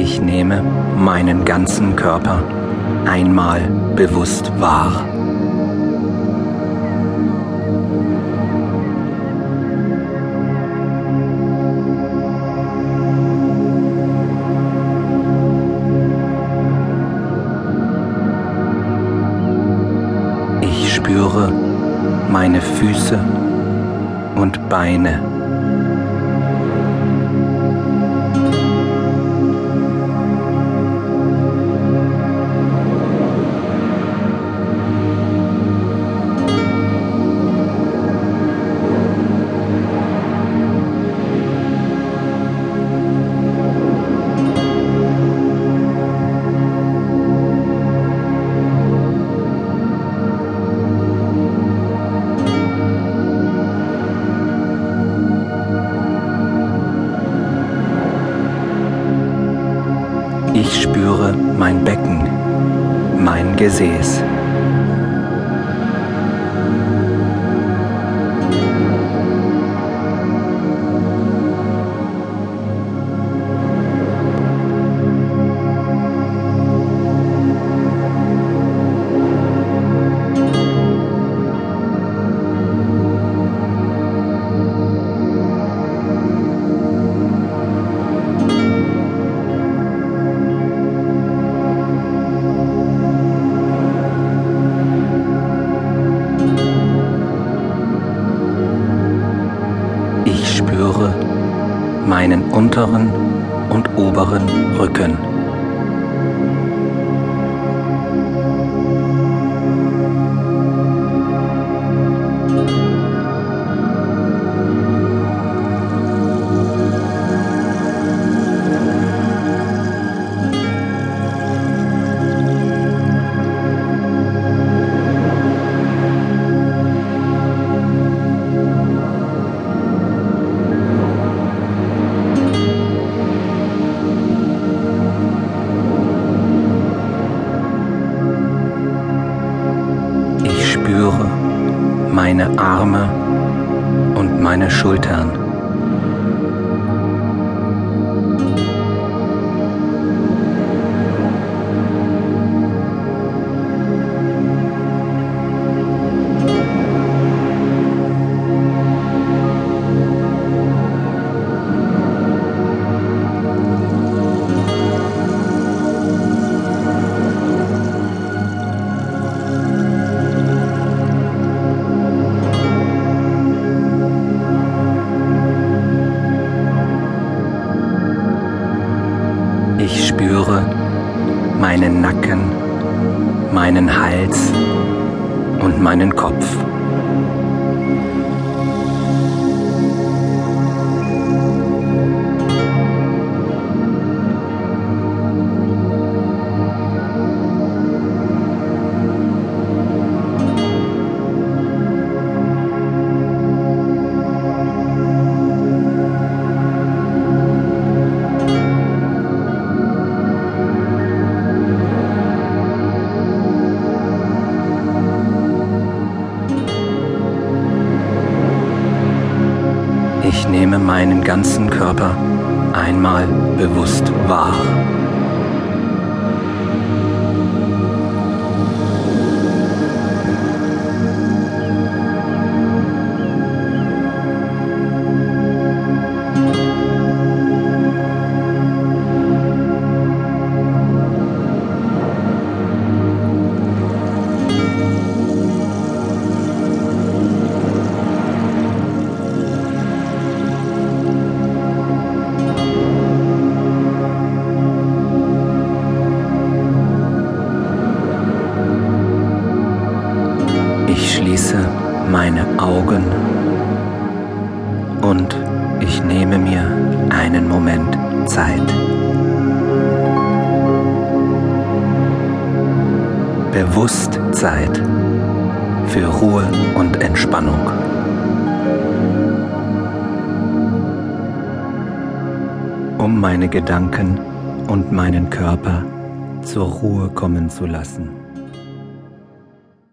Ich nehme meinen ganzen Körper einmal bewusst wahr. Ich spüre meine Füße und Beine. Mein Becken, mein Gesäß. Spüre meinen unteren und oberen Rücken. Meine Arme und meine Schultern. Meinen Nacken, meinen Hals und meinen Kopf. Ich nehme meinen ganzen Körper einmal bewusst wahr. Zeit. Bewusst Zeit für Ruhe und Entspannung. Um meine Gedanken und meinen Körper zur Ruhe kommen zu lassen.